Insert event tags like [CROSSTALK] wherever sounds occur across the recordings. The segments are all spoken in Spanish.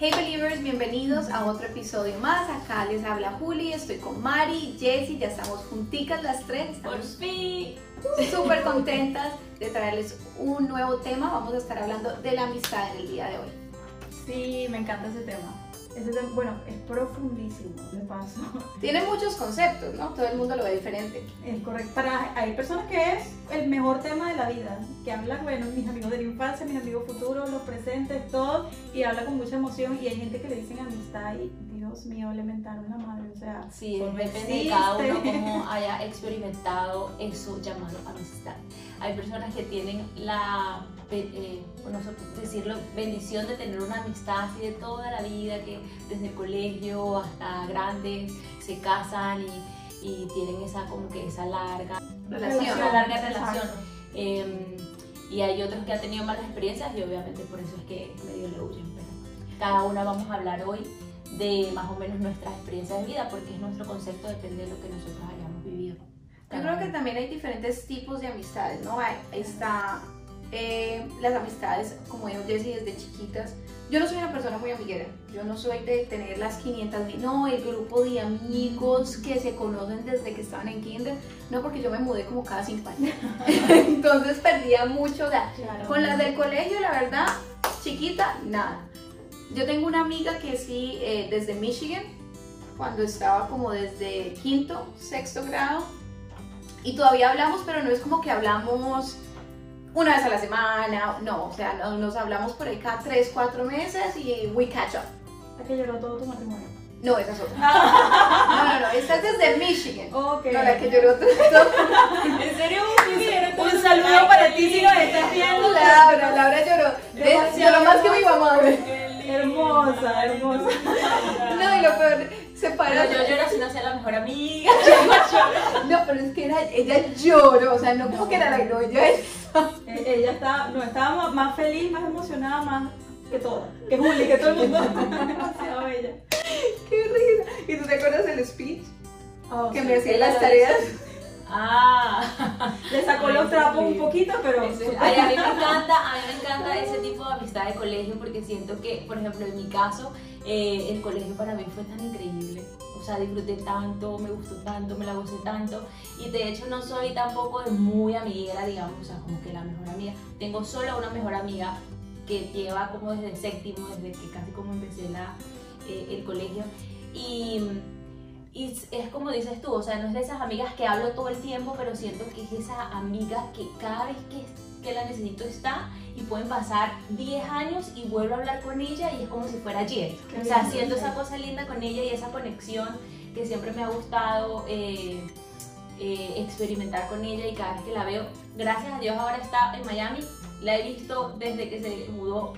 Hey Believers, bienvenidos a otro episodio más. Acá les habla Juli, estoy con Mari, Jessie, ya estamos junticas las tres. Por Estamos fin. súper contentas de traerles un nuevo tema. Vamos a estar hablando de la amistad en el día de hoy. Sí, me encanta ese tema. Ese tema, bueno, es profundísimo, de paso. [LAUGHS] Tiene muchos conceptos, ¿no? Todo el mundo lo ve diferente. Es correcto. Para, hay personas que es el mejor tema de la vida, que habla, bueno, mis amigos de la infancia, mis amigos futuros, los presentes, todo, y habla con mucha emoción. Y hay gente que le dicen amistad y, Dios mío, le mentaron la madre, o sea, Sí, depende de cada uno cómo [LAUGHS] haya experimentado eso llamado amistad. Hay personas que tienen la, eh, decirlo, bendición de tener una amistad así de toda la vida, que desde el colegio hasta grandes se casan y, y tienen esa como que esa larga, Relación. Una larga relación. eh, y hay otros que han tenido malas experiencias y obviamente por eso es que medio le huyen. Pero cada una vamos a hablar hoy de más o menos nuestras experiencias de vida porque es nuestro concepto, depende de lo que nosotros hayamos vivido. Yo creo que también hay diferentes tipos de amistades, ¿no? Hay- Está eh, las amistades, como dijo Jessie, desde chiquitas. Yo no soy una persona muy amiguera, yo no soy de tener las 500 mil, no, el grupo de amigos que se conocen desde que estaban en kinder, no, porque yo me mudé como cada 5 años. [LAUGHS] Entonces perdía mucho, o sea, Claro. con las del colegio, la verdad, chiquita, nada. Yo tengo una amiga que sí, eh, desde Michigan, cuando estaba como desde quinto, sexto grado, y todavía hablamos, pero no es como que hablamos una vez a la semana, no, o sea, no- nos hablamos por ahí cada tres, cuatro meses y we catch up. La que lloró todo tu matrimonio. No, esa es otra. No, no, no, esta es desde Michigan. Ok. No, la que lloró todo. ¿En serio? [LAUGHS] Un saludo para ti si nos estás viendo. Laura, Laura lloró. Lloró más que mi mamá. Hermosa, hermosa. No, y lo peor, se. Pero yo lloro si no sea la mejor amiga. [LAUGHS] No, pero es que era, ella lloró, o sea, no como que era la no, ella es. Eh, Ella está, no, estaba más- feliz, más emocionada, más que todo. Que Juli, que todo el mundo. [LAUGHS] Demasiado bella. Qué risa. ¿Y tú te acuerdas del speech Oh, que sí. me hacía las tareas? Ah. [LAUGHS] Le sacó los trapos un poquito, pero. Ay, a mí me [LAUGHS] encanta, a mí me encanta ese tipo de amistad de colegio porque siento que, por ejemplo, en mi caso, eh, el colegio para mí fue tan increíble. O sea, disfruté tanto, me gustó tanto, me la gocé tanto. Y de hecho no soy tampoco de muy amiguera, digamos, o sea, como que la mejor amiga. Tengo solo una mejor amiga que lleva como desde séptimo, desde que casi como empecé la, eh, el colegio. Y, y es- como dices tú, o sea, no es de esas amigas que hablo todo el tiempo, pero siento que es esa amiga que cada vez que, que la necesito está y pueden pasar 10 años y vuelvo a hablar con ella y es como si fuera ayer. Qué O sea, siento esa cosa linda con ella y esa conexión que siempre me ha gustado eh, eh, experimentar con ella y cada vez que la veo, gracias a Dios ahora está en Miami, la he visto desde que se mudó,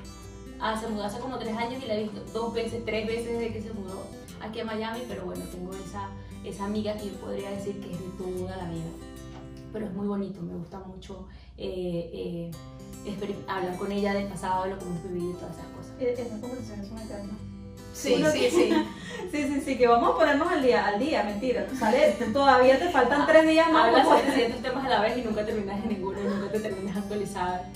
ah, se mudó hace como tres años y la he visto dos veces, tres veces desde que se mudó aquí a Miami, pero bueno, tengo esa, esa amiga que yo podría decir que es de toda la vida. Pero es muy bonito, me gusta mucho eh, eh, hablar con ella del pasado, de lo que hemos vivido y todas esas cosas. Eh, Esas conversaciones son eternas. Sí, Uno sí, que- sí. [LAUGHS] Sí, sí, sí, que vamos a ponernos al día, al día, mentira. Sale, todavía te faltan tres días más. Hablas para- de 700 temas a la vez y nunca terminas en ninguno y nunca te terminas actualizada.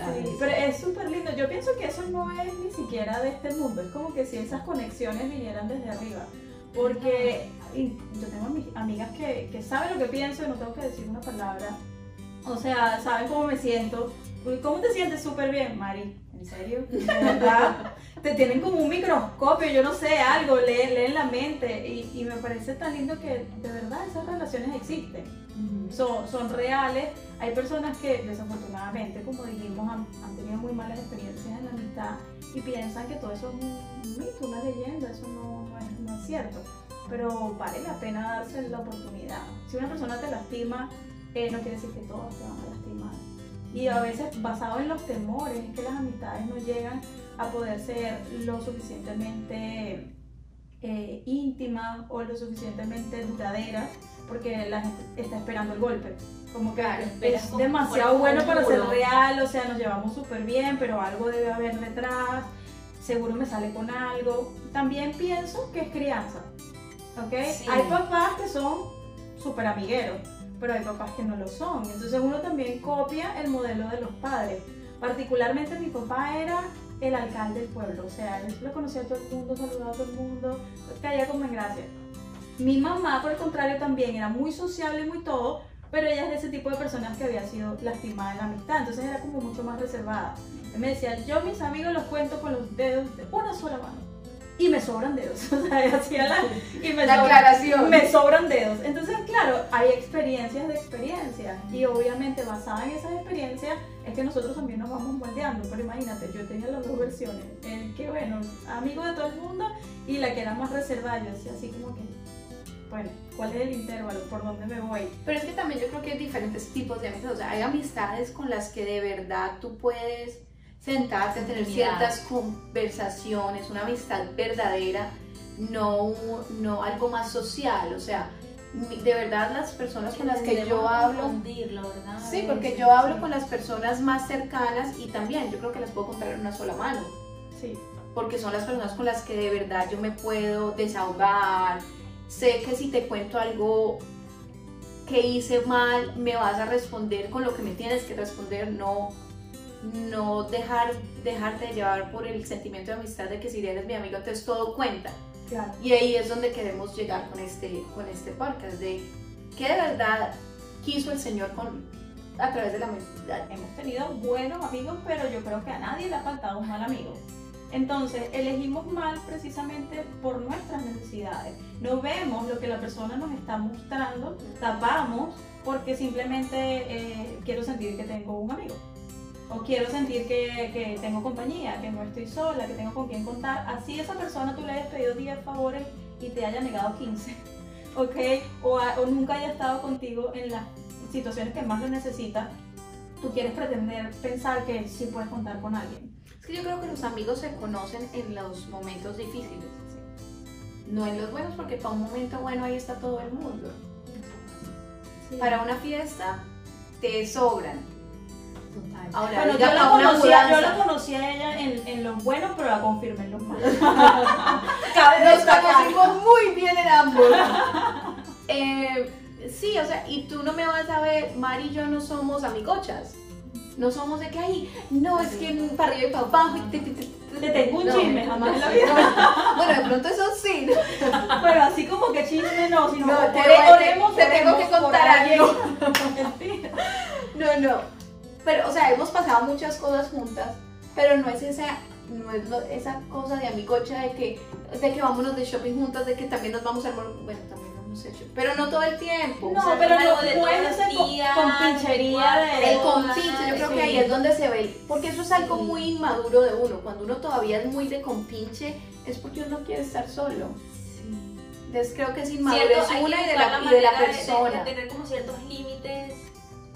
¿Sabes? Sí, pero es súper lindo. Yo pienso que eso no es ni siquiera de este mundo. Es como que si esas conexiones vinieran desde arriba. Porque yo tengo ami- amigas que, que saben lo que pienso y no tengo que decir una palabra. O sea, saben cómo me siento. ¿Cómo te sientes? Súper bien, Mari. ¿En serio? [LAUGHS] ¿De verdad? te tienen como un microscopio, yo no sé, algo, leen, leen la mente. Y, y me parece tan lindo que de verdad esas relaciones existen. Son, son reales. Hay personas que desafortunadamente, como dijimos, han, han tenido muy malas experiencias en la amistad y piensan que todo eso es un mito, una leyenda, eso no, no es, no es cierto. Pero vale la pena darse la oportunidad. Si una persona te lastima, eh, no quiere decir que todas te van a lastimar. Y a veces basado en los temores es que las amistades no llegan a poder ser lo suficientemente eh, íntimas o lo suficientemente duraderas porque la gente está esperando el golpe. Como que Claro, es como demasiado bueno para ser real, o sea, nos llevamos súper bien, pero algo debe haber detrás, seguro me sale con algo. También pienso que es crianza, ¿ok? Sí. Hay papás que son súper amigueros, pero hay papás que no lo son. Entonces uno también copia el modelo de los padres. Particularmente mi papá era el alcalde del pueblo. O sea, él lo conocía a todo el mundo, saludaba a todo el mundo, caía como en gracia. Mi mamá, por el contrario, también era muy sociable y muy todo, pero ella es de ese tipo de personas que había sido lastimada en la amistad, entonces era como mucho más reservada. Él me decía, yo mis amigos los cuento con los dedos de una sola mano. Y me sobran dedos. [LAUGHS] O sea, hacía la, y me, La sobran, aclaración. me sobran dedos. Entonces, claro, hay experiencias de experiencias. Y obviamente, basada en esas experiencias, es que nosotros también nos vamos moldeando. Pero imagínate, yo tenía las dos versiones. El que, bueno, amigo de todo el mundo y la que era más reservada. Yo decía así como que, bueno, ¿cuál es el intervalo? ¿Por dónde me voy? Pero es que también yo creo que hay diferentes tipos de amistades. O sea, hay amistades con las que de verdad tú puedes sentarte a tener ciertas conversaciones, una amistad verdadera, no, no algo más social. O sea, de verdad las personas con las que yo hablo... confundirlo, ¿verdad? Sí, porque yo hablo con las personas más cercanas y también yo creo que las puedo contar en una sola mano. Sí. porque son las personas con las que de verdad yo me puedo desahogar. Sé que si te cuento algo que hice mal, me vas a responder con lo que me tienes que responder, no no dejar dejarte llevar por el sentimiento de amistad de que si eres mi amigo entonces todo cuenta. Claro. Y ahí es donde queremos llegar con este con este podcast de qué de verdad quiso el Señor con a través de la amistad. Hemos tenido buenos amigos, pero yo creo que a nadie le ha faltado un mal amigo. Entonces, elegimos mal precisamente por nuestras necesidades. No vemos lo que la persona nos está mostrando, tapamos porque simplemente eh, quiero sentir que tengo un amigo. O quiero sentir que, que tengo compañía, que no estoy sola, que tengo con quien contar. Así esa persona tú le hayas pedido 10 favores y te haya negado 15. [LAUGHS] ¿Ok? O, o nunca haya estado contigo en las situaciones que más lo necesita. Tú quieres pretender pensar que sí puedes contar con alguien. Que yo creo que los amigos se conocen en los momentos difíciles. No en los buenos, porque para un momento bueno ahí está todo el mundo. Para una fiesta te sobran. Total. Ahora, Bueno, yo la, conocía, yo la conocí a ella en, en los buenos, pero la confirmé en los malos. [LAUGHS] Nos conocimos muy bien en ambos. Eh, sí, o sea, y tú no me vas a ver, Mari y yo no somos amigochas. No somos de que, ay, no, es que para arriba y para abajo. te, te- te- Te tengo un chisme, jamás en la vida. no. Bueno, de pronto eso sí. Pero así como que chisme no, sino No, te- oremos, te tengo que contar algo. No, no. Pero, o sea, hemos pasado muchas cosas juntas, pero no es esa, no es lo- esa cosa de amigocha de que, de que vámonos de shopping juntas, de que también nos vamos mall. Bueno, también pero no todo el tiempo. No, O sea, pero no, de no todos es los esa co- días, compinchería de... El compinche, yo creo que ahí es donde se ve, porque eso es algo Sí. muy inmaduro de uno. Cuando uno todavía es muy de compinche, es porque uno quiere estar solo. Entonces creo que es inmadurez Cierto, que una y de la, y de la de- persona. De, tener como ciertos límites.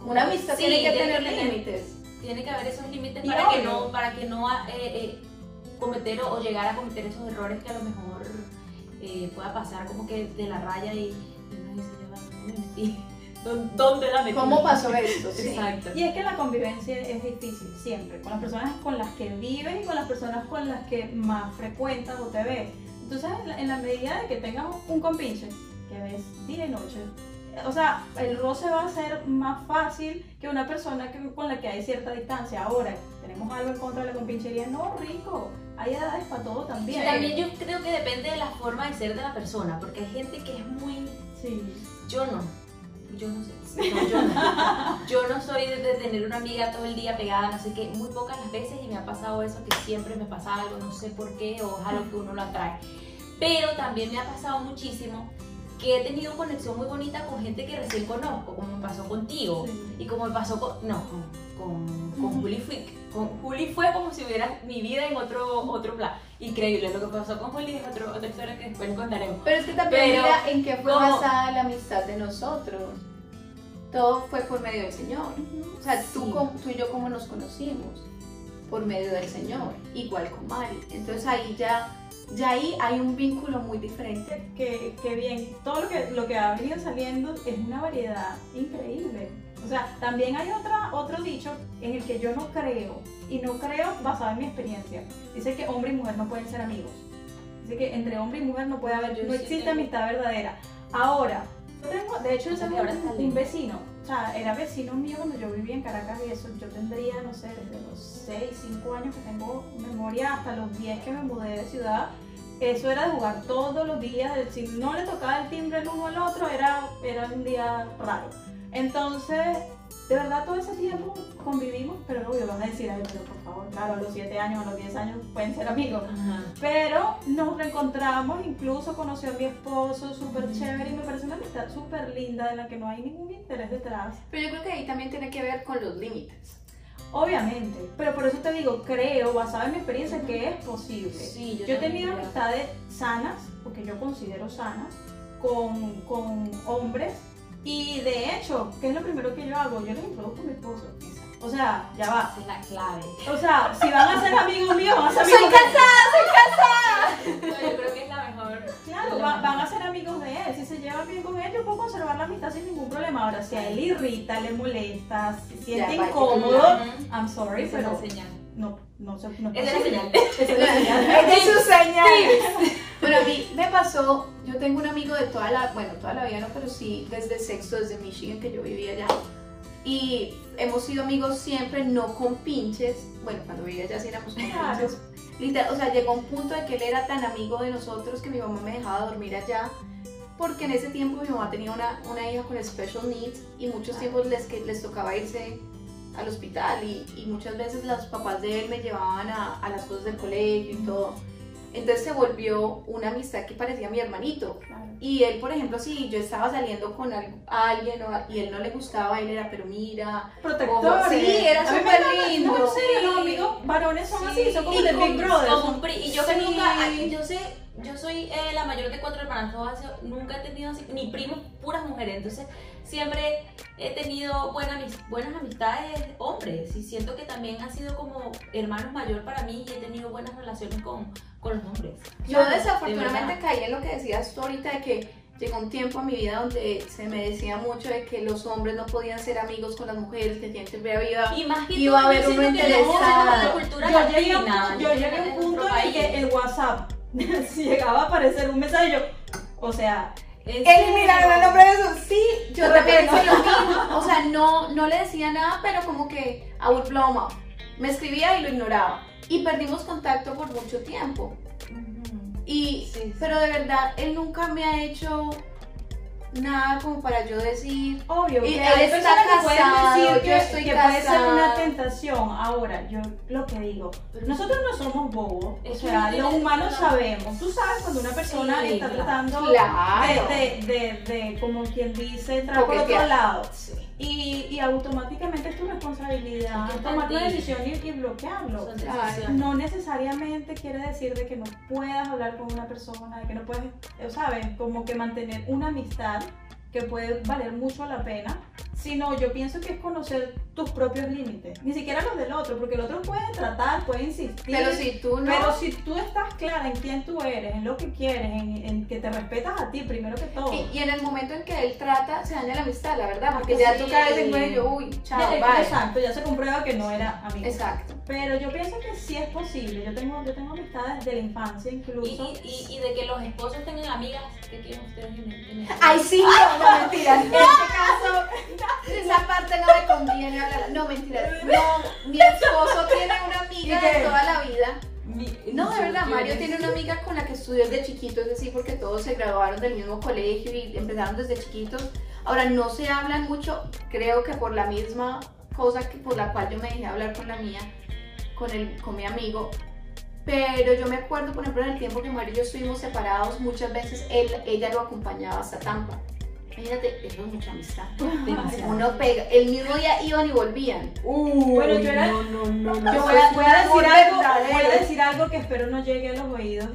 Una amistad tiene que tener límites. Tiene que haber esos límites para que no, para que no eh, eh, cometer o, o llegar a cometer esos errores que a lo mejor pueda pasar como que de la raya y, uno dice, "Ya va, ¿dónde me ¿Dónde la metí? ¿Cómo pasó esto? [LAUGHS] Sí. Exacto. Y es que la convivencia es difícil siempre, con las personas con las que vives y con las personas con las que más frecuentas o te ves. Entonces, en la, en la medida de que tengas un compinche, que ves día y noche, o sea, el roce va a ser más fácil que una persona que, con la que hay cierta distancia. Ahora, tenemos algo en contra de la compinchería, no, rico, hay edades para todo Y también. también yo creo que depende de la forma de ser de la persona, porque hay gente que es muy Sí. Yo no. Yo no sé. No, yo, no. [LAUGHS] Yo no soy de, de tener una amiga todo el día pegada, no sé qué. Muy pocas las veces y me ha pasado eso, que siempre me pasa algo, no sé por qué, o algo que uno lo atrae. Pero también me ha pasado muchísimo que he tenido conexión muy bonita con gente que recién conozco, como me pasó contigo. Sí. Y como me pasó con. No, con, con, con Juli fue. Con Juli fue como si hubiera mi vida en otro, otro plan. Increíble. Lo que pasó con Juli es otro, otra historia que después contaremos. Pero es que también Pero, mira en qué fue ¿cómo? basada la amistad de nosotros. Todo fue por medio del Señor. O sea, tú, Sí. con- tú y yo cómo nos conocimos. Por medio del Señor. Igual con Mari. Entonces ahí ya, ya ahí hay un vínculo muy diferente. que, que bien, todo lo que, lo que ha venido saliendo es una variedad increíble. O sea, también hay otra, otro dicho en el que yo no creo, y no creo basado en mi experiencia. Dice que hombre y mujer no pueden ser amigos. Dice que entre hombre y mujer no puede haber, Yo no existe amistad verdadera. Ahora, yo tengo, de hecho yo tengo un, vecino o sea, era vecino mío cuando yo vivía en Caracas y eso, yo tendría, no sé, desde los 6, 5 años que tengo memoria hasta los 10 que me mudé de ciudad, eso era de jugar todos los días, si no le tocaba el timbre el uno al otro, era, era un día raro. Entonces, de verdad todo ese tiempo convivimos, pero obvio vas a decir, ay, pero por favor, claro, a los 7 años, a los 10 años pueden ser amigos. Pero nos reencontramos, incluso conoció a mi esposo, súper chévere, y me parece una amistad súper linda en la que no hay ningún interés detrás. Pero yo creo que ahí también tiene que ver con los límites. Obviamente, pero por eso te digo, creo, basada en mi experiencia, que es posible. Sí, yo yo he tenido creo. amistades sanas, porque yo considero sanas, con, con hombres, y de hecho, ¿qué es lo primero que yo hago? Yo les introduzco a mi esposo. O sea, ya va. Esa es la clave. O sea, si van a ser amigos míos, van a ser ¡Soy amigos casada! ¡Soy casada! No, yo creo que es la mejor. Claro, va- van a ser amigos de él. Si se llevan bien con él, yo puedo conservar la amistad sin ningún problema. Ahora, si a él irrita, le molesta, se siente Ya, incómodo. I'm sorry, Esa es pero la señal. no, no, sé, no es Esa es la señal. Esa es la [LAUGHS] señal. Es su señal. Bueno, a mí me pasó, yo tengo un amigo de toda la, bueno, toda la vida no, pero sí desde sexto, desde Michigan, que yo vivía allá. Y hemos sido amigos siempre, no con pinches. Bueno, cuando vivía allá sí éramos con Claro. pinches. Literal, o sea, llegó un punto de que él era tan amigo de nosotros que mi mamá me dejaba dormir allá. Porque en ese tiempo mi mamá tenía una, una hija con special needs y muchos tiempos les, que les tocaba irse al hospital y, y muchas veces los papás de él me llevaban a, a las cosas del colegio y todo. Entonces se volvió una amistad que parecía mi hermanito. Claro. Y él, por ejemplo, si yo estaba saliendo con al- alguien o- y él no le gustaba, él era, pero mira. Protectores. Sí, era súper lindo. No, serio, los amigos varones son así, son como Y de Big Brother. y yo que Sí. nunca, ay, yo sé, yo soy eh, la mayor de cuatro hermanas, todas, nunca he tenido así, ni primos, puras mujeres, entonces siempre he tenido buenas, amis- buenas amistades hombres y siento que también ha sido como hermanos mayor para mí y he tenido buenas relaciones con, con los hombres. Yo ¿Sabes? desafortunadamente De caí en lo que decías tú ahorita de que llegó un tiempo en mi vida donde se me decía mucho de que los hombres no podían ser amigos con las mujeres, que tienen que ver vida. verdad. Y más que Iba a haber yo uno interesado. Yo llegué, a un, punto en el que el WhatsApp, [LAUGHS] si llegaba a aparecer un mensaje, yo, o sea, ¿En Eliminar el nombre de eso, sí, yo pena. hice lo mismo. [LAUGHS] O sea, no, no le decía nada, pero como que I would blow him up. Me escribía y lo ignoraba. Y perdimos contacto por mucho tiempo. Y, Sí, sí. pero de verdad, él nunca me ha hecho nada como para yo decir, obvio, Y que él está que pueden casado, decir yo que, estoy que puede ser una tentación. Ahora, yo lo que digo, nosotros no somos bobos, o Es que sea, los humanos no. sabemos. Tú sabes cuando una persona Sí, está claro. tratando Claro. de, de, de, de, como quien dice, entrar por otro lado. Sí. Y, y automáticamente es tu responsabilidad tomar una partir. decisión y, y bloquearlo. No necesariamente quiere decir de que no puedas hablar con una persona, de que no puedes, eh, ¿sabes? Como que mantener una amistad que puede valer mucho la pena, sino yo pienso que es conocer tus propios límites, ni siquiera los del otro, porque el otro puede tratar, puede insistir, pero si tú no. pero si tú estás clara en quién tú eres, en lo que quieres, en, en que te respetas a ti primero que todo. Y, y en el momento en que él trata, se daña la amistad, la verdad, porque ya tú vez en cuello, uy, chao, Ya- bye. Exacto, ya se comprueba que no era amigo. Exacto. Pero yo pienso que sí es posible. Yo tengo, yo tengo amistades de la infancia incluso. y, y, y de que los esposos tengan amigas, ¿qué quieren ustedes en el- en el- Ay, sí, no, no, mentira. [LAUGHS] En este caso, [LAUGHS] esa parte no me conviene hablar. No, mentira. No, mi esposo tiene una amiga de toda la vida. Mi- No, de verdad, Mario tiene una amiga con la que estudió desde chiquito, es decir, porque todos se graduaron del mismo colegio y empezaron desde chiquitos. Ahora, no se hablan mucho, creo que por la misma cosa que por la cual yo me dejé hablar con la mía, con, el, con mi amigo. Pero yo me acuerdo, por ejemplo, en el tiempo que Mario y yo estuvimos separados, muchas veces él, ella lo acompañaba hasta Tampa. Imagínate, eso es mucha amistad. [LAUGHS] Demasiado. Uno pega, el mismo día iban y volvían. Bueno, yo era- No, no, no, no. Yo voy a, voy decir algo, voy a decir algo que espero no llegue a los oídos,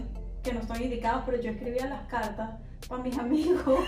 que no están indicados, pero yo escribía las cartas para mis amigos.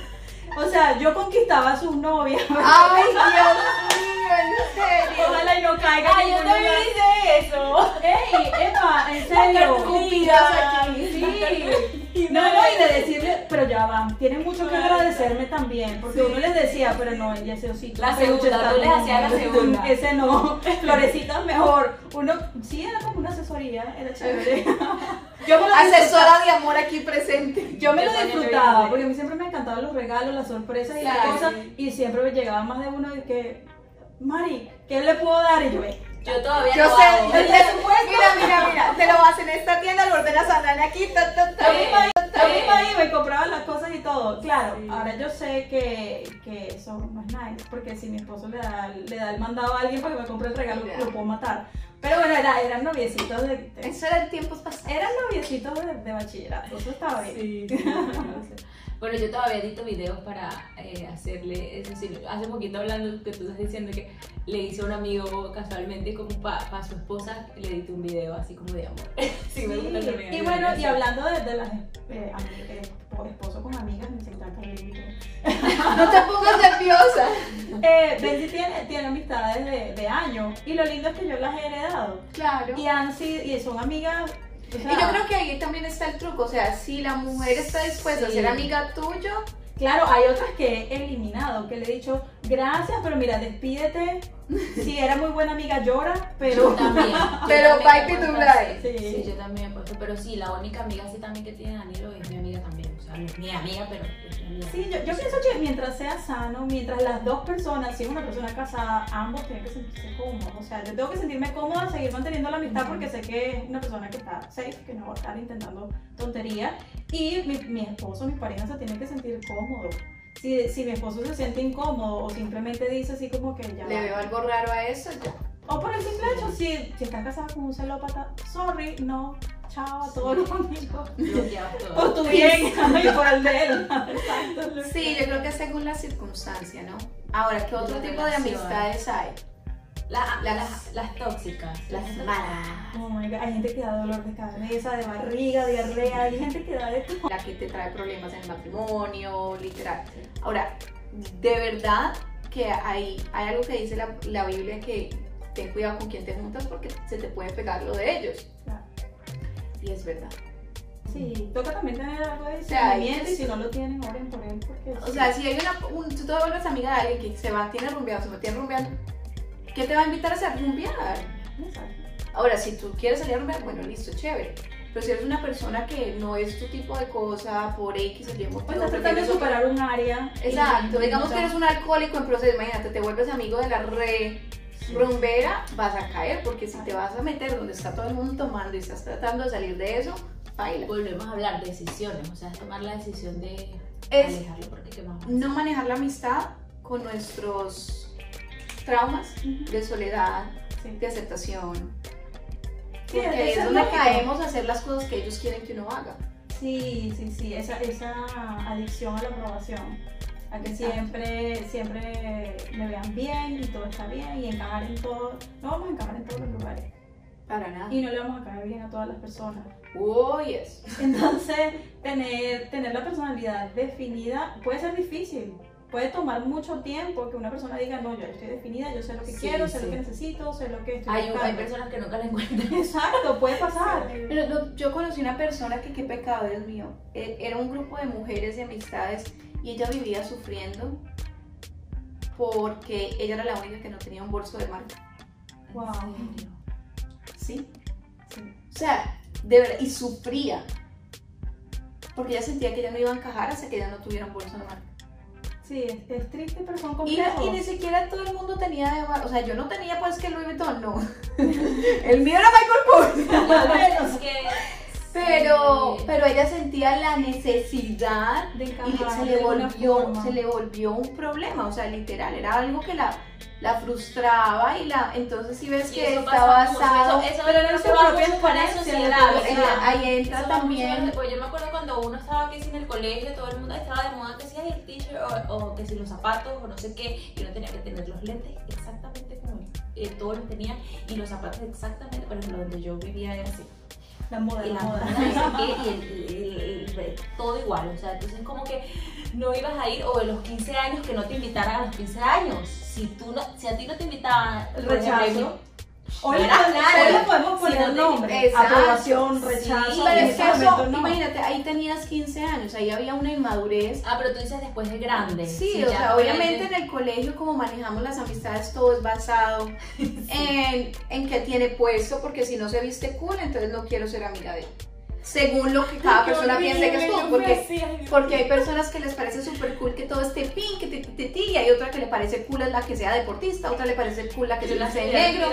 O sea, yo conquistaba a sus novias. [LAUGHS] ¡Ay, [LAUGHS] Dios mío! ¿En serio? Ojalá y no caiga Ay, yo también hice eso. ¡Ey, Emma! ¿En serio? Cupidas aquí. Sí. No, no, y de decirle, pero ya van, tienen mucho que agradecerme también, porque uno les decía, pero no, ella ese osito. La segunda, tú les hacías la segunda. [LAUGHS] Ese no, florecitas [LAUGHS] mejor. Uno, sí, era como una asesoría, era chévere. [LAUGHS] Yo me lo Asesora de amor aquí presente. yo me lo disfrutaba, porque a mí siempre me encantaban los regalos, las sorpresas y las cosas. Y siempre me llegaba más de uno de que, Mari, ¿qué le puedo dar? Y yo, "Eh, Yo todavía Yo lo sé, hago. presupuesto. Mira, mira, mira. Te lo vas en esta tienda, lo ordenas a Nani aquí. Ta, ta, ta. Yo yo Sí. misma iba y compraba las cosas y todo. Claro, Sí. ahora yo sé que, que eso no es nice, porque si mi esposo le da, le da el mandado a alguien para que me compre el regalo, Ya. lo puedo matar. Pero bueno, era, eran noviecitos de, de- Eso era tiempos pasados. eran noviecitos de, de bachillerato, eso estaba bien. Sí, [LAUGHS] sí, sí. Bueno, yo todavía edito videos para eh, hacerle, eso sí, hace poquito hablando que tú estás diciendo que le hice a un amigo casualmente como para su esposa, le edité un video así como de amor. [LAUGHS] sí, me gusta Sí, y bueno, y hablando de, de las eh, esposo con amigas, el video. [LAUGHS] No te pongas nerviosa. [LAUGHS] Eh, Benji tiene, tiene amistades de, de años y lo lindo es que yo las he heredado. Claro. Y han sido, y son amigas. o sea, Y yo creo que ahí también está el truco, o sea, si la mujer está dispuesta a ser amiga tuya, Claro, hay otras que he eliminado, que le he dicho, gracias, pero mira, despídete. [LAUGHS] Si era muy buena amiga, llora, pero. Yo también. yo Pero bye, así. Sí. Sí, yo también he puesto. Pero sí, la única amiga así también que tiene Danilo es mi amiga también. O sea, no es mi amiga, pero es mi amiga. Sí, yo, yo pienso que mientras sea sano, mientras las dos personas, si es una persona casada, ambos tienen que sentirse cómodos. O sea, yo tengo que sentirme cómoda, seguir manteniendo la amistad porque sé que es una persona que está safe, que no va a estar intentando tonterías. Y mi, mi esposo, mi pareja se tiene que sentir cómodo. Si, si mi esposo se siente incómodo o simplemente dice así como que ya. le va. veo algo raro a eso, ya. O por el simple hecho, si, si estás casada con un celópata, sorry, no, chao a todos los amigos. Por tu bien y por el de él. Sí, yo creo que según la circunstancia, ¿no? Ahora, ¿qué otro La tipo de amistades hay? La- Las- las, las tóxicas. Las malas. Oh my God, hay gente que da dolor de cabeza, de barriga, diarrea, hay gente que da de todo. La que te trae problemas en el matrimonio, literal. Ahora, de verdad que hay, hay algo que dice la, la Biblia que ten cuidado con quién te juntas porque se te puede pegar lo de ellos. Claro. Y es verdad. Sí, toca también tener algo de sea, discernimiento hay- y si no lo tienen, oren por él porque O sí. sea, si hay una, un, tú te vuelves amiga de alguien que se mantiene rumbeando, se mantiene rumbeando, ¿qué te va a invitar a hacer? Rumbear. Exacto. Ahora, si tú quieres salir a rumbear, bueno, listo, chévere. Pero si eres una persona que no es tu tipo de cosa, por X o Y motivo, O estás tratando de superar un área. Exacto, digamos que eres un alcohólico en proceso, imagínate, te vuelves amigo de la re rumbera, vas a caer, porque si te vas a meter donde está todo el mundo tomando y estás tratando de salir de eso, baila. Volvemos a hablar de decisiones. O sea, es tomar la decisión de Es alejarlo porque qué más. no manejar la amistad con nuestros traumas de soledad, Sí. de aceptación. Sí, Porque es donde caemos a hacer las cosas que ellos quieren que uno haga. Sí, sí, sí, esa, esa adicción a la aprobación. A que siempre, siempre me vean bien y todo está bien y encajar en todo. No vamos a encajar en todos los lugares. Para nada. Y no le vamos a caer bien a todas las personas. Oh, yes. Entonces, tener, tener la personalidad definida puede ser difícil. Puede tomar mucho tiempo que una persona diga, no, yo estoy definida, yo sé lo que Sí, quiero, sé sí. lo que necesito, sé lo que estoy Hay, hay buscando". personas que nunca la encuentran. [LAUGHS] Exacto, puede pasar. Pero yo conocí una persona que, qué pecado, Dios mío, e- era un grupo de mujeres de amistades y ella vivía sufriendo porque ella era la única que no tenía un bolso de marca. Wow. ¿Sí? Sí. O sea, de verdad, y sufría. Porque ella sentía que ella no iba a encajar hasta que ella no tuviera un bolso de marca. Sí, es, es triste, pero son Y, complejos. y ni siquiera todo el mundo tenía de marca. O sea, yo no tenía pues que Louis Vuitton, no. [LAUGHS] el mío era Michael Kors. [LAUGHS] Es que. Pero, sí. pero ella sentía la necesidad de y se le volvió se le volvió un problema o sea literal era algo que la, la frustraba y la entonces si ves Y que está basado Eso, eso Pero que se va propia sociedad. o sea, ahí entra también pues yo me acuerdo cuando uno estaba aquí en el colegio, todo el mundo estaba de moda que si el t-shirt o, o que si los zapatos o no sé qué, y uno tenía que tener los lentes exactamente como eh, todos los tenían y los zapatos exactamente, por ejemplo, donde yo vivía era así. La moda, Y la moda. y el- [LAUGHS] el- el- el- todo igual, o sea, entonces como que no ibas a ir, o de los 15 años que no te invitaran a los 15 años, si, tú no, si a ti no te invitaban, El rechazo. Hoy le, podemos- claro. hoy le podemos Si poner no te- nombre. exacto. Aprobación, Sí, rechazo. pero en es que eso no. imagínate ahí tenías 15 años ahí había una inmadurez Ah, pero tú dices después de grande. Sí, o sea, obviamente obviamente- en el colegio como manejamos las amistades todo es basado [LAUGHS] en, en qué tiene puesto, porque si no se viste cool, entonces no quiero ser amiga de él. Según lo que cada Qué persona horrible, piense que es cool, porque, porque hay personas que les parece súper cool que todo esté pink, que ti, y hay otra que le parece cool es la que sea deportista, otra le parece cool la que se la de negro.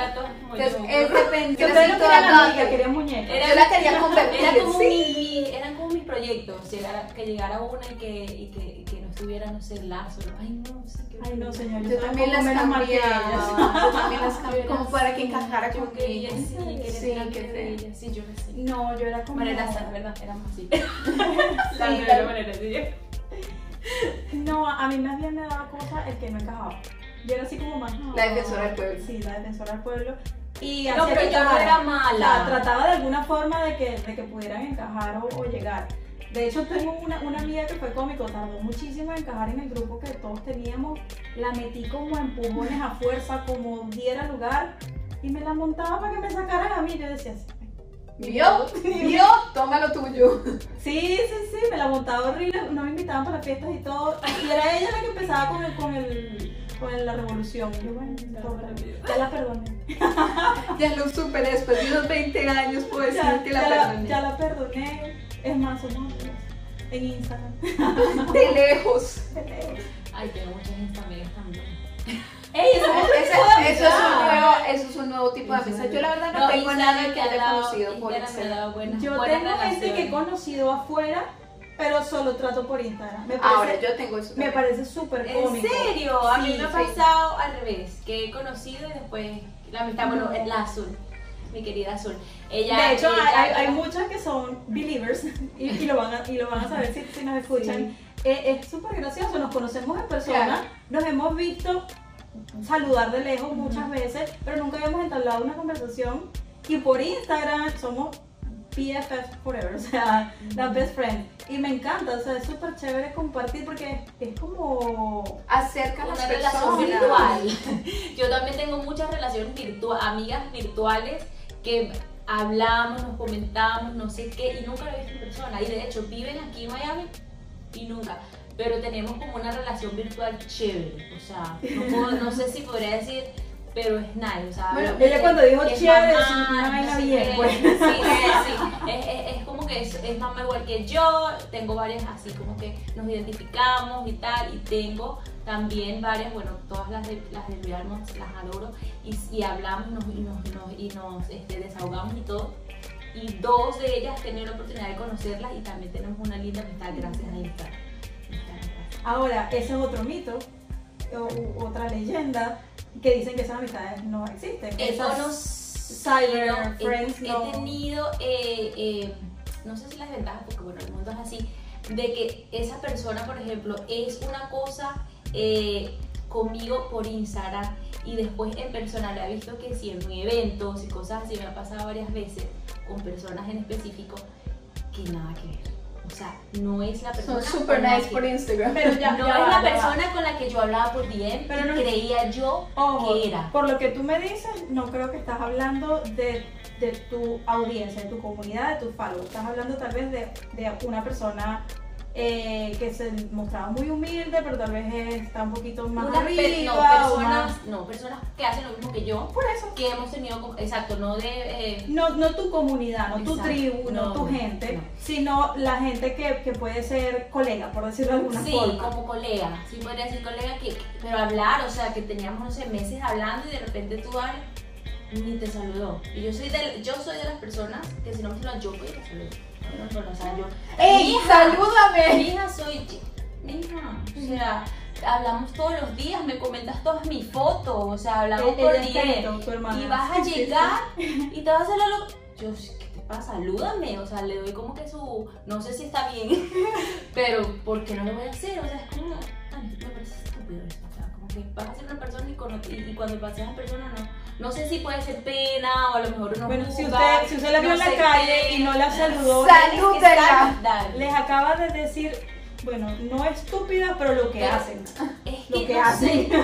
Entonces, es depende. Yo amiga, querían muñeca. Yo la quería convertir, Era como sí. mi, eran como mis proyectos, llegar a- que llegara una y que, y que, y que no estuviera, no sé, lazo. Ay, no, sí, qué Ay, no, señor. Yo también las que ellas. yo también las cambié como para que encajara quería, conmigo. sí, Sí, Sí, yo sé. No, yo era como. Bueno, era sana, ¿verdad? Éramos así. [LAUGHS] Sí, La la- primera manera, sí. No, a mí más bien me daba cosa el que no encajaba. Yo era así como más. La defensora del pueblo. Sí, la defensora del pueblo. Y No, pero yo no era O sea, mala. trataba de alguna forma de que, de que pudieran encajar o, o llegar. De hecho, tengo una, una amiga que fue cómico, tardó muchísimo en encajar en el grupo que todos teníamos. La metí como a empujones a fuerza, como diera lugar, y me la montaba para que me sacaran a mí. Yo decía, ¿Vio? ¿Vio? Toma lo tuyo. sí, sí, sí, me la montaba horrible. No me invitaban para fiestas y todo. Y era ella la que empezaba con, el, con, el, con la revolución. Yo, bueno, ya la perdoné. [LAUGHS] Ya lo superé después de unos 20 años, puedo decir Ya, que la ya perdoné. ya la perdoné. Es más, somos en Instagram. [LAUGHS] De lejos. Ay, tengo muchas amigas también. ¡Ey, eso es eso, es un nuevo, eso es un nuevo tipo de amistad. Yo la verdad no, No, tengo Instagram nadie que haya conocido por Instagram Instagram. Yo buenas tengo gente que he conocido afuera, pero solo trato por Instagram. Me Ahora, parece, yo tengo eso. me también. parece súper ¿En cómico. serio? A mí Sí, me ha sí. pasado al revés, que he conocido y después la amistad, bueno, No. la azul, mi querida azul. Ella, de hecho, ella- hay, hay, muchas que son believers [LAUGHS] y, y lo, van a, y lo van a saber si, si nos escuchan. Eh, es súper gracioso, nos conocemos en persona, Claro. nos hemos visto saludar de lejos muchas veces, pero nunca habíamos entablado una conversación. Y por Instagram somos BFF forever, [LAUGHS] o sea, las best friends. Y me encanta, o sea, es súper chévere compartir porque es, como... Acerca las una relación personas. virtual. [LAUGHS] Yo también tengo muchas relaciones virtuales, amigas virtuales que hablamos, nos comentamos, no sé qué, y nunca lo he visto en persona. Y de hecho, viven aquí en Miami y nunca. Pero tenemos como una relación virtual chévere. O sea, no, puedo- no sé si podría decir, pero es nice. O sea, Bueno, que- ella cuando dijo chévere, es una vaina bien, pues. Sí, sí. Es, es- es como que es, es mamá igual que yo, tengo varias así como que nos identificamos y tal, y tengo también varias, bueno, todas las de, las de las adoro, y, y hablamos nos- y nos, nos- y nos este, desahogamos y todo. Y dos de ellas tenido la oportunidad de conocerlas y también tenemos una linda amistad gracias a Instagram. Ahora, ese es otro mito, o, otra leyenda, que dicen que esas amistades no existen. He Esas- cyber he- friends, he, no. tenido, eh, eh, no sé si las ventajas, porque bueno, el mundo es así, de que esa persona, por ejemplo, es una cosa eh, conmigo por Instagram y después en persona la he visto que si en eventos y cosas así me ha pasado varias veces con personas en específico que nada que ver. O sea, no es la persona. Son super nice que- por Instagram. Pero ya, [LAUGHS] no ya es va, la va. persona con la que yo hablaba por DM Pero no- creía yo Ojo, que era. por lo que tú me dices, no creo que estás hablando de, de tu audiencia, de tu comunidad, de tus followers. Estás hablando tal vez de, de una persona eh, que se mostraba muy humilde, pero tal vez está un poquito más Unas arriba pe- no, o personas, más- no, personas que hacen lo mismo que yo, Por eso. que hemos tenido, exacto, no de... eh, No, no tu comunidad, no tu tribu, no, no, tu gente, no. sino la gente que, que puede ser colega, por decirlo de alguna sí, forma. como colega, sí podría decir colega, que, pero hablar, o sea, que teníamos, no sé, meses hablando y de repente tú hablas, ni te saludó. Y yo soy de, yo soy de las personas que si no me saludan, yo voy te saludo. No, o sea, yo... ¡Ey, Mija, salúdame! Mi hija soy. Mi hija, o sea, hablamos todos los días, me comentas todas mis fotos, o sea, hablamos por día. Y vas a llegar y te vas a hacer la loca. Yo, ¿qué te pasa? Salúdame. O sea, le doy como que su. No sé si está bien, [LAUGHS] pero ¿por qué no lo voy a hacer? O sea, es como. Ay, me parece estúpido eso. Vas a ser una persona y, con- y- y cuando paseas en persona no. No sé si puede ser pena o a lo mejor uno. Bueno, si usted, si usted la vio no en la calle qué. y no la saludó, Salúdela. Les acaba de decir, bueno, no estúpida, pero lo que Pero- hacen. Es Lo que, no hacen. sé,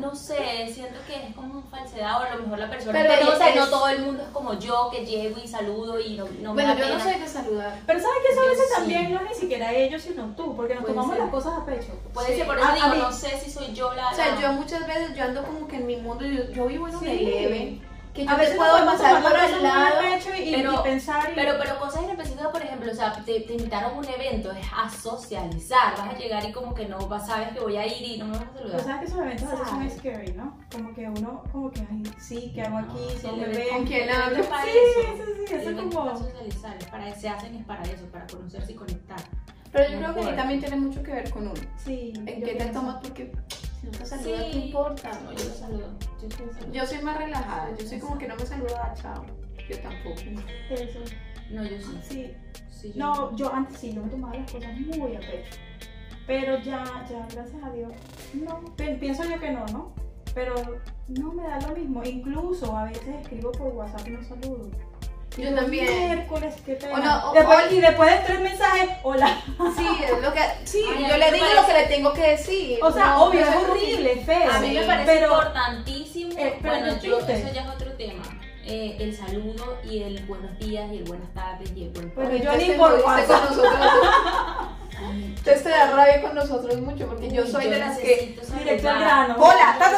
no sé, siento que es como falsedad o a lo mejor la persona Pero pero no sé, todo el mundo es como yo que llego y saludo y no, no me Bueno, da yo no soy de saludar. Pero ¿sabes que eso a veces sí. también no es ni siquiera ellos, sino tú? Porque nos Puede tomamos ser. las cosas a pecho. Puede Sí. ser, por eso A- a digo, mí- no sé si soy yo la... O sea, la- yo muchas veces, yo ando como que en mi mundo, yo, yo vivo en un Sí. eleve, que yo A te veces puedo pasar por al lado. pecho y, pero- y pensar y- Pero, pero cosas en específico, por ejemplo, o sea, te, te invitaron a un evento, es a socializar, vas a llegar y como que no vas, sabes que voy a ir y no me vas a Pero saludar. sabes que esos eventos a veces son scary, ¿no? Como que uno, como que, ay, sí, ¿qué hago aquí? Sí, ¿Dónde el evento- ven? ¿Con quién el hablo? para Sí, eso. sí, sí, El eso es evento es como- para socializar, para, se hacen es para eso, para conocerse y conectar. Pero yo No creo que ahí también tiene mucho que ver con uno. Sí. ¿En qué te tomas? Porque si no te saludas, Sí. ¿qué importa? No, yo lo saludo. Yo saludo. Soy más relajada, yo soy como que no me saluda, chao. Yo tampoco. Eso. No, yo sí. Sí. sí yo No, yo antes sí, yo me tomaba las cosas muy a pecho. Pero ya, ya, gracias a Dios, no, pi- pienso yo que no, ¿no? Pero no me da lo mismo. Incluso a veces escribo por WhatsApp y no saludo. Yo también. Miércoles, qué pena. O no, o- Después- o- y después de tres mensajes, hola. Sí, es lo que, sí, Ay, a yo mí le me digo lo que le tengo que decir. O sea, No, obvio, no es como que- horrible, feo. A mí me parece pero, importantísimo. Eh, pero bueno, ¿qué yo, eso ya es otro tema. Eh, el saludo y el buenos días y el buenas tardes y el buen Bueno, Ay, yo ni te por jodiste con nosotros. Ustedes te da rabia con nosotros mucho porque yo soy de las que. Directo al grano. Hola, ta,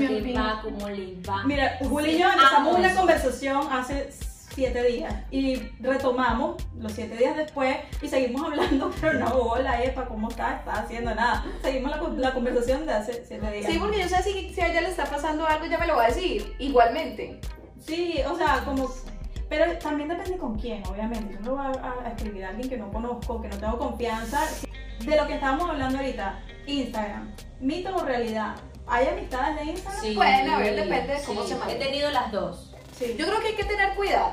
ta. ¿Qué Se tal me te olvida. va? ¿Cómo le va? Mira, Juli y yo Amo empezamos una conversación hace siete días y retomamos los siete días después y seguimos hablando, [LAUGHS] pero no, hola, Epa, ¿cómo estás? ¿Estás haciendo nada? Seguimos la, la conversación de hace siete días. Sí, porque yo sé si, si a ella le está pasando algo, ya me lo va a decir. Igualmente. Sí, o sea, como... Pero también depende con quién, obviamente. Yo no voy a, a escribir a alguien que no conozco, que no tengo confianza. De lo que estábamos hablando ahorita, Instagram, mito o realidad. ¿Hay amistades de Instagram? Sí, Bueno, a ver, depende de cómo sí, se maneje. He tenido las dos. Sí. Yo creo que hay que tener cuidado.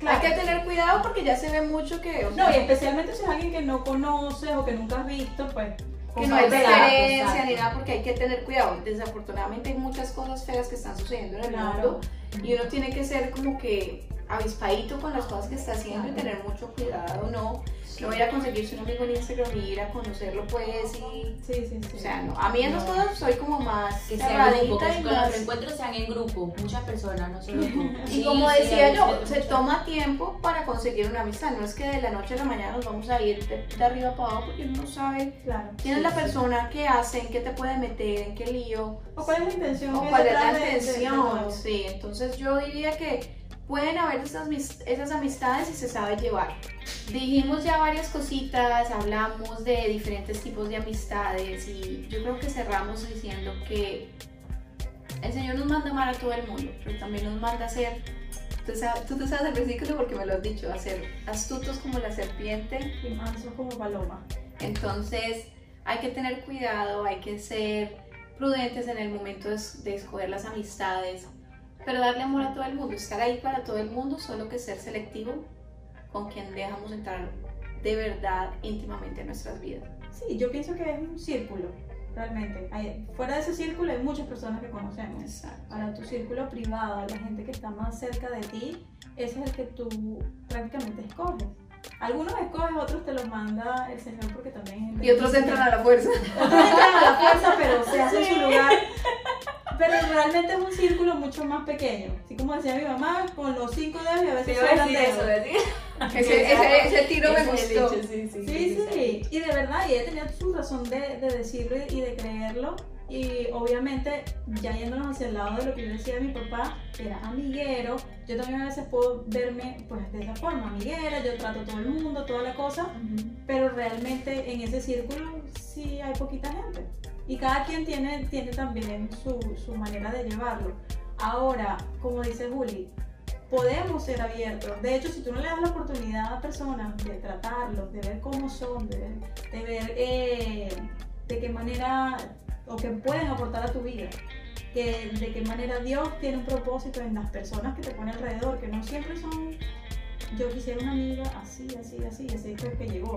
Claro. Hay que tener cuidado porque ya se ve mucho que. o No, sea, y especialmente si es alguien que no conoces o que nunca has visto, pues... que no hay referencia ni nada porque hay que tener cuidado. Desafortunadamente hay muchas cosas feas que están sucediendo en el Claro. mundo y uno tiene que ser como que avispadito con las cosas que está haciendo y Claro. tener mucho cuidado, no, no ir a conseguirse un amigo en Instagram y ir a conocerlo pues y, Sí, sí, sí. o sea, no, a mí en esas cosas soy como más Que sea grupo, cerradita que los más... encuentros sean en grupo, muchas personas, no solo tú. [LAUGHS] Y Sí, como sí, decía yo, se toma tiempo para conseguir una amistad, no es que de la noche a la mañana nos vamos a ir de, de arriba para abajo porque uno no sabe Claro. quién es la Sí, sí. persona, qué hace, en qué te puede meter, en qué lío. ¿O cuál es la intención? o cuál es la de- de- intención. Sí, entonces yo diría que pueden haber esas, esas amistades y se sabe llevar. Dijimos ya varias cositas, hablamos de diferentes tipos de amistades y yo creo que cerramos diciendo que el Señor nos manda amar a todo el mundo, pero también nos manda a ser, tú, sabes, tú te sabes el versículo porque me lo has dicho, a ser astutos como la serpiente Y mansos como paloma. entonces hay que tener cuidado, hay que ser prudentes en el momento de, de escoger las amistades, pero darle amor a todo el mundo, estar ahí para todo el mundo, solo que ser selectivo con quien dejamos entrar de verdad íntimamente en nuestras vidas. Sí, yo pienso que es un círculo, realmente. Hay- fuera de ese círculo hay muchas personas que conocemos. Exacto. Para tu círculo privado, la gente que está más cerca de ti, ese es el que tú prácticamente escoges. Algunos escoges, otros te los manda el Señor porque también gente Y otros entran a la fuerza. Otros entran a la fuerza, pero se hace su lugar. Pero realmente es un círculo mucho más pequeño. Así como decía mi mamá, con los cinco dedos y a veces sobran dedos. Ese, ese, ese tiro me gustó. dicho, sí, sí, Sí, sí, y de verdad, y ella tenía su razón de, de decirlo y de creerlo. Y obviamente, ya yéndonos hacia el lado de lo que yo decía de mi papá, que era amiguero, yo también a veces puedo verme pues de esa forma, amiguera, yo trato a todo el mundo, toda la cosa, Ujú. pero realmente en ese círculo sí hay poquita gente. Y cada quien tiene, tiene también su, su manera de llevarlo. Ahora, como dice Juli, podemos ser abiertos. De hecho, si tú no le das la oportunidad a personas de tratarlos, de ver cómo son, de ver, de, eh, de qué manera o qué pueden aportar a tu vida, que, de qué manera Dios tiene un propósito en las personas que te pone alrededor, que no siempre son, yo quisiera una amiga así, así, así, así fue que llegó.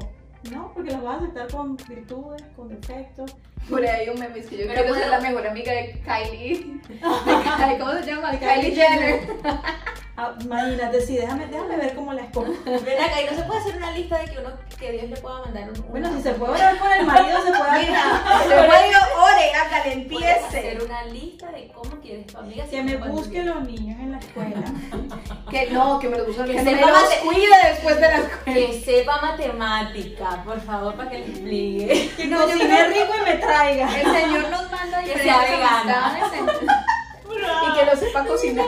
No, porque las vas a aceptar con virtudes, con defectos. Por ahí un meme es que yo Pero quiero ser puedo- la mejor amiga de Kylie. [LAUGHS] ¿Cómo se llama? Kylie Jenner. Ah, imagínate, sí, déjame, déjame ver cómo la escojo. Ven acá, y no se puede hacer una lista de que uno que Dios le pueda mandar un. Bueno, si se puede orar con el marido, se puede Mira, [LAUGHS] se puede ore, Puedes hacer empiece. una lista de cómo quieres tu amiga. Que me busque los niños en la escuela. [LAUGHS] Que no, que me los busque, Que que sepa me los mate- cuide después de la escuela. Que sepa matemática, por favor, para que le explique. [LAUGHS] Que No, cocine creo- rico y me traiga. El Señor nos manda Que diferentes sea vegana. y que lo sepa cocinar.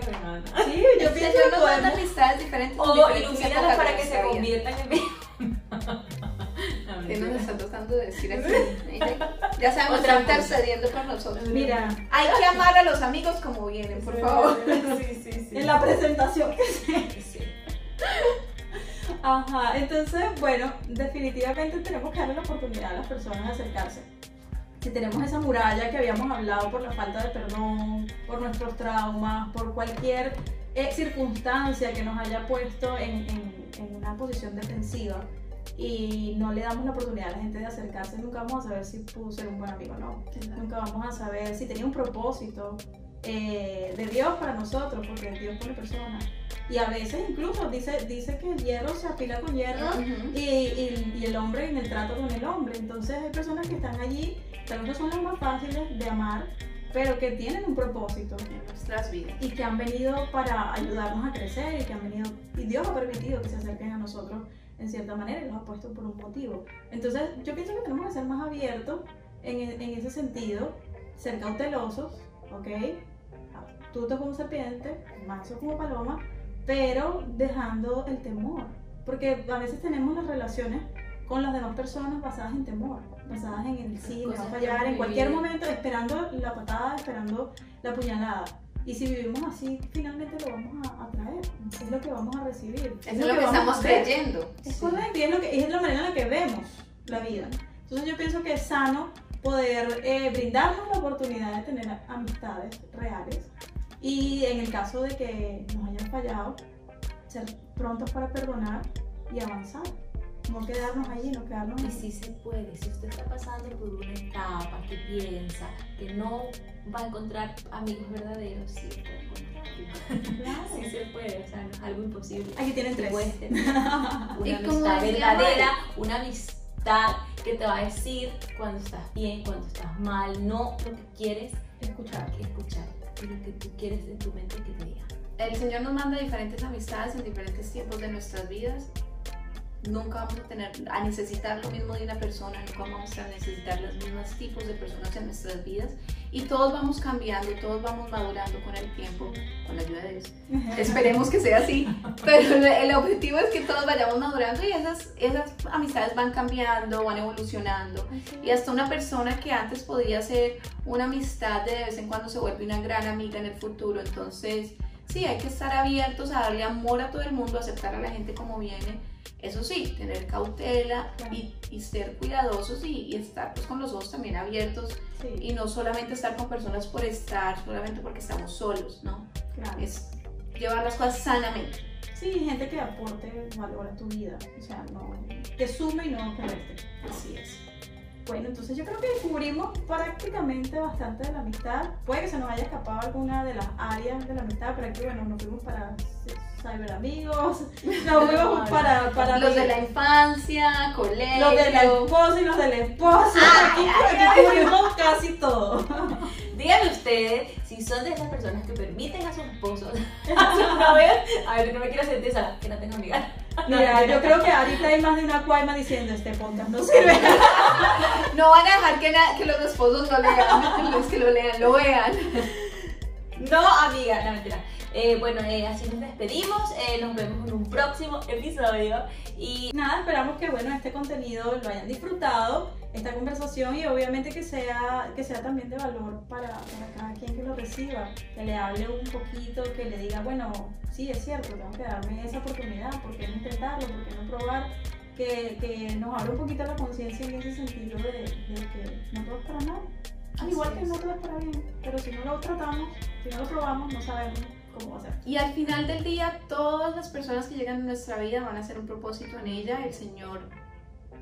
Veganas. Sí, yo [LAUGHS] pienso que podemos. amistades diferentes. en O ilumínalas para que se conviertan en veganas. [LAUGHS] [LAUGHS] No, ¿Qué nos está tratando de decir aquí? Ya sabemos Otra está intercediendo por nosotros. Mira, Hay que amar a los amigos como vienen, por favor. Sí, sí, sí. en la presentación que se Sí. Ajá, entonces, bueno, definitivamente tenemos que darle la oportunidad a las personas de acercarse. Si tenemos esa muralla que habíamos hablado por la falta de perdón, por nuestros traumas, por cualquier eh, circunstancia que nos haya puesto en, en- en una posición defensiva y no le damos la oportunidad a la gente de acercarse, nunca vamos a saber si pudo ser un buen amigo o no. Nunca vamos a saber si tenía un propósito eh, de Dios para nosotros, porque Dios pone personas. Y a veces incluso dice, dice que el hierro se apila con hierro Ujú. y, y- y el hombre en el trato con el hombre. Entonces hay personas que están allí, tal vez no son las más fáciles de amar, pero que tienen un propósito En nuestras vidas. y que han venido para ayudarnos a crecer y que han venido, y Dios ha permitido que se acerquen a nosotros en cierta manera y los ha puesto por un motivo. Entonces yo pienso que tenemos que ser más abiertos en, en ese sentido, ser cautelosos, ¿ok? Astutos como serpiente, mansos como paloma, pero dejando el temor. Porque a veces tenemos las relaciones con las demás personas basadas en temor, basadas en el sí, me va a que fallar en cualquier momento, esperando la patada, esperando la puñalada. Y si vivimos así, finalmente lo vamos a atraer. Es lo que vamos a recibir. Eso es lo que vamos estamos creyendo. Es correcto, y es, lo que, es la manera en la que vemos la vida. Entonces yo pienso que es sano poder eh, brindarnos la oportunidad de tener amistades reales y en el caso de que nos hayan fallado, ser prontos para perdonar y avanzar. No quedarnos allí, no quedarnos Y allí. sí se puede, si usted está pasando por una etapa que piensa que no va a encontrar amigos verdaderos, sí puede encontrarlos. Claro. Sí se puede, o sea, no es algo imposible. Aquí tienen tres. puedes tener [LAUGHS] una Y amistad verdadera, una amistad que te va a decir cuando estás bien, cuando estás mal, no lo que quieres Escuchar. que escuchar, y lo que tú quieres en tu mente que te diga. El Señor nos manda diferentes amistades en diferentes tiempos de nuestras vidas. Nunca vamos a tener a necesitar lo mismo de una persona, nunca vamos a necesitar los mismos tipos de personas en nuestras vidas y todos vamos cambiando, todos vamos madurando con el tiempo, con la ayuda de Dios. Esperemos que sea así, pero el- objetivo es que todos vayamos madurando y esas, esas amistades van cambiando, van evolucionando. Y hasta una persona que antes podía ser una amistad de vez en cuando se vuelve una gran amiga en el futuro. Entonces, sí, hay que estar abiertos a darle amor a todo el mundo, aceptar a la gente como viene. Eso sí, tener cautela y, y ser cuidadosos y, y estar pues, con los ojos también abiertos Sí, y no solamente estar con personas por estar, solamente porque estamos solos, ¿no? claro. Es llevar las cosas sanamente. Sí, gente que aporte valor a tu vida. O sea, no, que sume y no que reste. Así es. Bueno, entonces yo creo que descubrimos prácticamente bastante de la amistad. Puede que se nos haya escapado alguna de las áreas de la amistad, pero aquí, bueno, nos fuimos para cyber amigos, [LAUGHS] nos fuimos para, para Los de la infancia, colegio. los del esposo y los del esposo. Aquí, aquí cubrimos casi todo. [LAUGHS] Díganme ustedes si son de esas personas que permiten a sus esposos [LAUGHS] a su novia. A ver, no me quiero sentir esa, que no tengo amiga. Mira, yo creo que ahorita hay más de una cuaima diciendo este podcast no sirve. No van a dejar que, que los esposos lo lean, los que lo lean, lo vean. No, amiga, no mentira. Eh, bueno, eh, así nos despedimos. eh, nos vemos en un próximo episodio. Y Nada, esperamos que bueno, este contenido lo hayan disfrutado, esta conversación y obviamente que sea, que sea también de valor para, para cada quien que lo reciba, que le hable un poquito, que le diga, bueno, sí, es cierto, tengo que darme esa oportunidad, ¿por qué no intentarlo? ¿Por qué no probar? Que, que nos abra un poquito la conciencia en ese sentido de, de que no todo es para mal. Al igual que es. no todo es para bien, pero si no lo tratamos, si no lo probamos, no sabemos cómo va a ser. Y al final del día, todas las personas que llegan a nuestra vida van a hacer un propósito en ella. El Señor,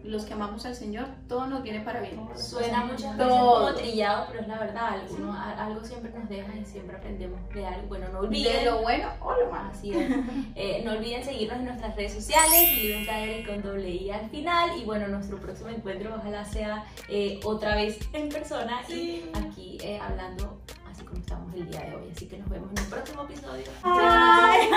los que amamos al Señor, todo nos viene para bien. suena muchas veces Todo. como trillado, pero es la verdad. Alguno- algo siempre nos deja y siempre aprendemos de algo. Bueno, no De olviden. lo bueno o lo malo. Así es. Eh, no olviden seguirnos en nuestras redes sociales, Viven Caer con doble I al final. Y bueno, nuestro próximo encuentro ojalá sea eh, otra vez en persona Sí. y aquí eh, hablando así como estamos el día de hoy. Así que nos vemos en un próximo episodio. Bye.